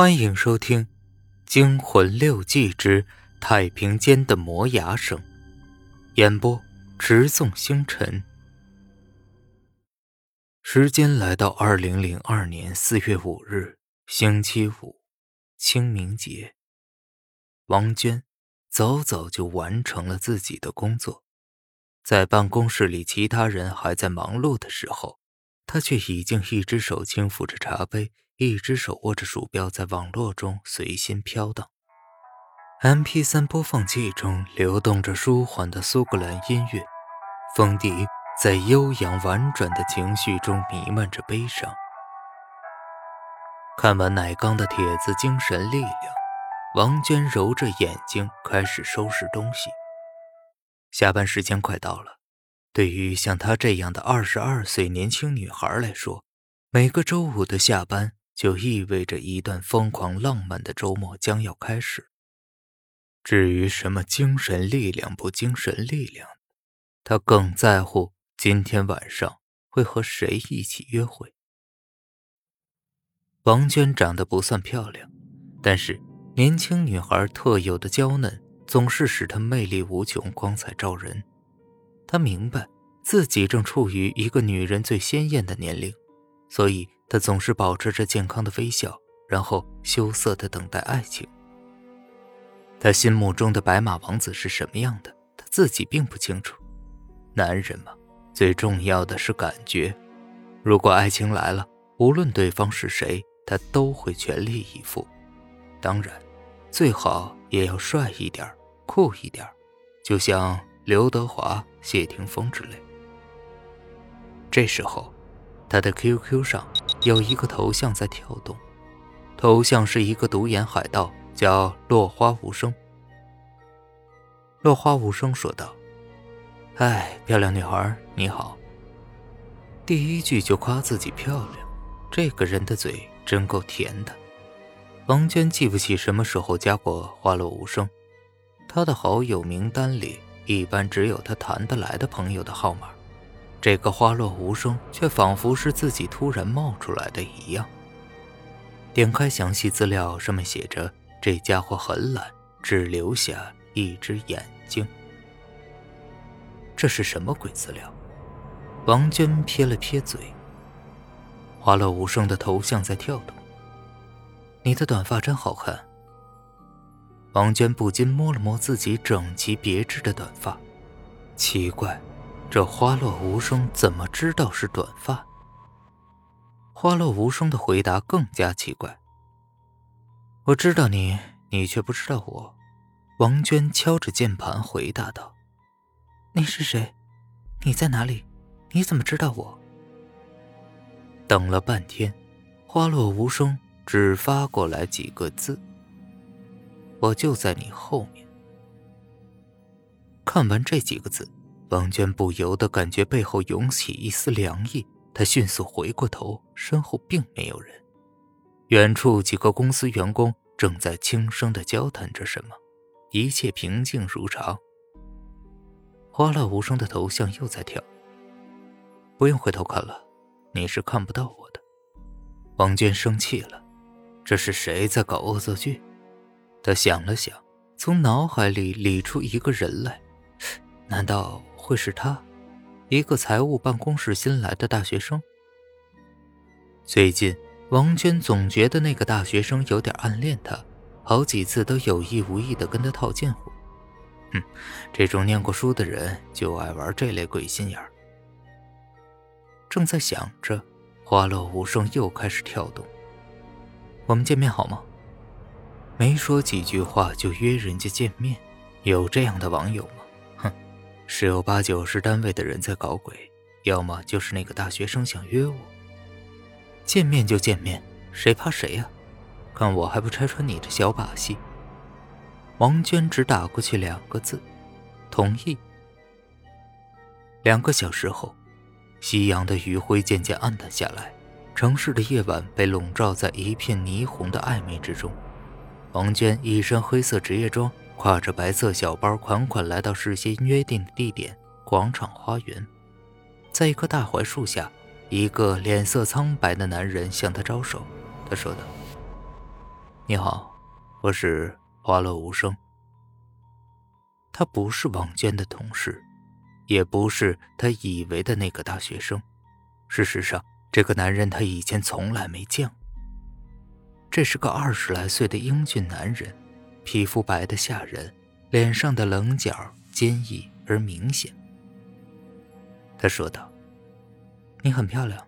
欢迎收听《惊魂六记之太平间的磨牙声》，演播：直纵星辰。时间来到二零零二年四月五日，星期五，清明节。王娟早早就完成了自己的工作，在办公室里，其他人还在忙碌的时候，她却已经一只手轻抚着茶杯。一只手握着鼠标，在网络中随心飘荡。M P 三播放器中流动着舒缓的苏格兰音乐，风笛在悠扬婉转的情绪中弥漫着悲伤。看完奶缸的帖子，精神力量，王娟揉着眼睛开始收拾东西。下班时间快到了，对于像她这样的二十二岁年轻女孩来说，每个周五的下班。就意味着一段疯狂浪漫的周末将要开始。至于什么精神力量不精神力量，他更在乎今天晚上会和谁一起约会。王娟长得不算漂亮，但是年轻女孩特有的娇嫩总是使她魅力无穷、光彩照人。她明白自己正处于一个女人最鲜艳的年龄，所以。他总是保持着健康的微笑，然后羞涩的等待爱情。他心目中的白马王子是什么样的，他自己并不清楚。男人嘛，最重要的是感觉。如果爱情来了，无论对方是谁，他都会全力以赴。当然，最好也要帅一点、酷一点，就像刘德华、谢霆锋之类。这时候。他的 QQ 上有一个头像在跳动，头像是一个独眼海盗，叫落花无声。落花无声说道：“哎，漂亮女孩，你好。”第一句就夸自己漂亮，这个人的嘴真够甜的。王娟记不起什么时候加过花落无声，他的好友名单里一般只有他谈得来的朋友的号码。这个花落无声，却仿佛是自己突然冒出来的一样。点开详细资料，上面写着：“这家伙很懒，只留下一只眼睛。”这是什么鬼资料？王娟撇了撇嘴。花落无声的头像在跳动。你的短发真好看。王娟不禁摸了摸自己整齐别致的短发，奇怪。这花落无声怎么知道是短发？花落无声的回答更加奇怪。我知道你，你却不知道我。王娟敲着键盘回答道：“你是谁？你在哪里？你怎么知道我？”等了半天，花落无声只发过来几个字：“我就在你后面。”看完这几个字。王娟不由得感觉背后涌起一丝凉意，她迅速回过头，身后并没有人。远处几个公司员工正在轻声的交谈着什么，一切平静如常。花落无声的头像又在跳。不用回头看了，你是看不到我的。王娟生气了，这是谁在搞恶作剧？她想了想，从脑海里理出一个人来，难道？会是他，一个财务办公室新来的大学生。最近，王娟总觉得那个大学生有点暗恋她，好几次都有意无意的跟她套近乎。哼，这种念过书的人就爱玩这类鬼心眼儿。正在想着，花落无声又开始跳动。我们见面好吗？没说几句话就约人家见面，有这样的网友？十有八九是单位的人在搞鬼，要么就是那个大学生想约我。见面就见面，谁怕谁呀？看我还不拆穿你的小把戏！王娟只打过去两个字：同意。两个小时后，夕阳的余晖渐渐暗淡下来，城市的夜晚被笼罩在一片霓虹的暧昧之中。王娟一身黑色职业装。挎着白色小包，款款来到事先约定的地点——广场花园。在一棵大槐树下，一个脸色苍白的男人向他招手。他说道：“你好，我是花落无声。他不是王娟的同事，也不是他以为的那个大学生。事实上，这个男人他以前从来没见过。这是个二十来岁的英俊男人，皮肤白的吓人，脸上的棱角坚毅而明显。他说道：“你很漂亮。”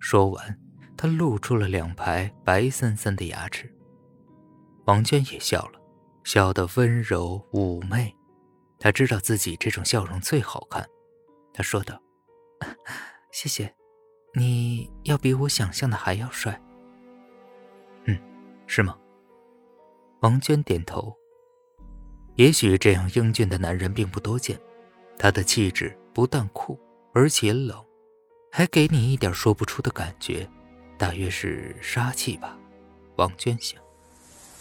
说完。他露出了两排白森森的牙齿。王娟也笑了，笑得温柔妩媚。她知道自己这种笑容最好看。她说道：“谢谢，你要比我想象的还要帅。”“嗯，是吗？”王娟点头。也许这样英俊的男人并不多见。他的气质不但酷，而且冷，还给你一点说不出的感觉。大约是杀气吧，王娟想。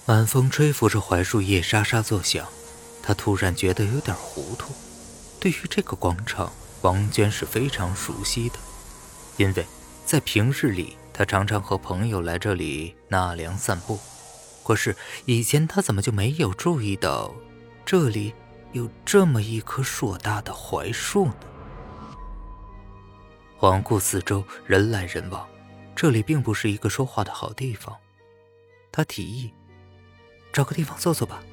晚风吹拂着槐树叶，沙沙作响。她突然觉得有点糊涂。对于这个广场，王娟是非常熟悉的，因为在平日里，她常常和朋友来这里纳凉散步。可是以前他怎么就没有注意到，这里有这么一棵硕大的槐树呢？环顾四周，人来人往。这里并不是一个说话的好地方，他提议找个地方坐坐吧。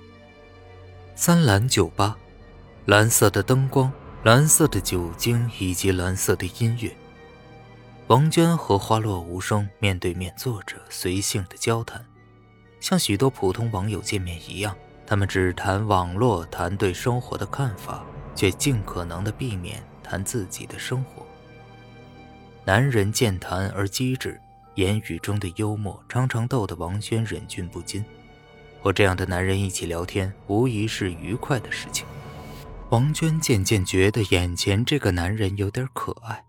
三蓝酒吧，蓝色的灯光，蓝色的酒精以及蓝色的音乐。王娟和花落无声面对面坐着，随性的交谈，像许多普通网友见面一样，他们只谈网络，谈对生活的看法，却尽可能的避免谈自己的生活。男人健谈而机智，言语中的幽默常常逗得王轩忍俊不禁。和这样的男人一起聊天，无疑是愉快的事情。王娟渐渐觉得眼前这个男人有点可爱，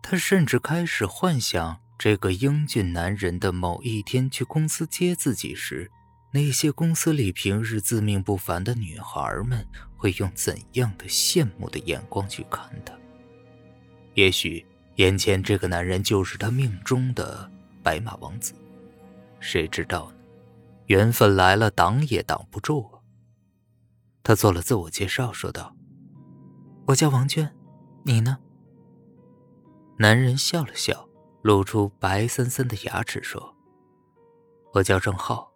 她甚至开始幻想这个英俊男人的某一天去公司接自己时，那些公司里平日自命不凡的女孩们会用怎样的羡慕的眼光去看他。也许。眼前这个男人就是他命中的白马王子，谁知道呢？缘分来了，挡也挡不住啊。他做了自我介绍，说道：“我叫王娟，你呢？”男人笑了笑，露出白森森的牙齿，说：“我叫郑浩。”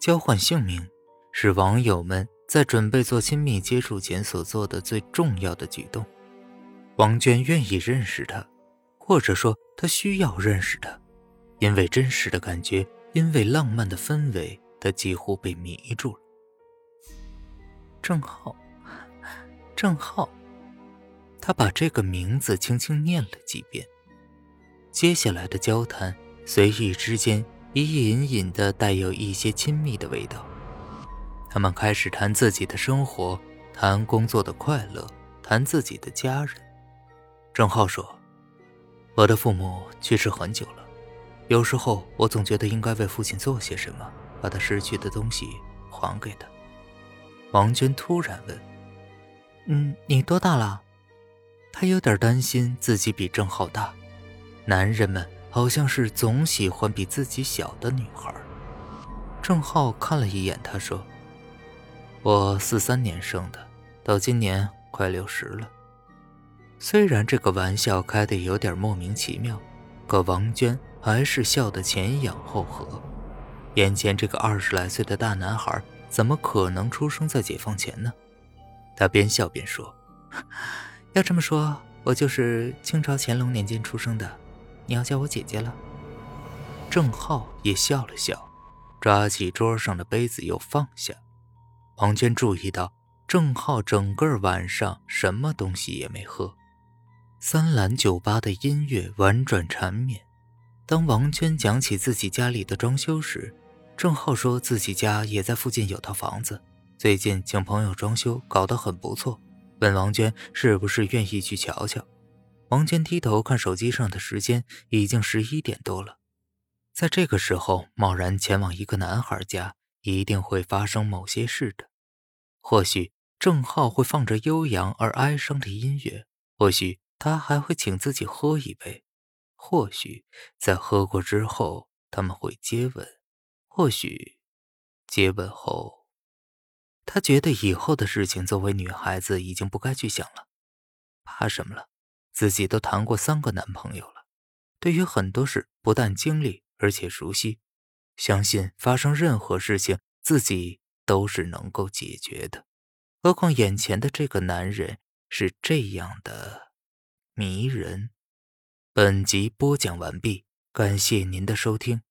交换姓名是网友们在准备做亲密接触前所做的最重要的举动。王娟愿意认识他，或者说她需要认识他，因为真实的感觉，因为浪漫的氛围，他几乎被迷住了。郑浩，郑浩，他把这个名字轻轻念了几遍。接下来的交谈，随意之间已隐隐的带有一些亲密的味道。他们开始谈自己的生活，谈工作的快乐，谈自己的家人。郑浩说：“我的父母去世很久了，有时候我总觉得应该为父亲做些什么，把他失去的东西还给他。”王娟突然问：“嗯，你多大了？”她有点担心自己比郑浩大。男人们好像是总喜欢比自己小的女孩。郑浩看了一眼，他说：“我四三年生的，到今年快六十了。”虽然这个玩笑开得有点莫名其妙，可王娟还是笑得前仰后合。眼前这个二十来岁的大男孩，怎么可能出生在解放前呢？他边笑边说：“要这么说，我就是清朝乾隆年间出生的，你要叫我姐姐了。”郑浩也笑了笑，抓起桌上的杯子又放下。王娟注意到，郑浩整个晚上什么东西也没喝。三蓝酒吧的音乐婉转缠绵。当王娟讲起自己家里的装修时，郑浩说自己家也在附近有套房子，最近请朋友装修，搞得很不错，问王娟是不是愿意去瞧瞧。王娟低头看手机上的时间，已经十一点多了。在这个时候贸然前往一个男孩家，一定会发生某些事的。或许郑浩会放着悠扬而哀伤的音乐，或许。他还会请自己喝一杯，或许在喝过之后，他们会接吻，或许接吻后，他觉得以后的事情作为女孩子已经不该去想了。怕什么了？自己都谈过三个男朋友了，对于很多事不但经历，而且熟悉，相信发生任何事情自己都是能够解决的。何况眼前的这个男人是这样的迷人。本集播讲完毕，感谢您的收听。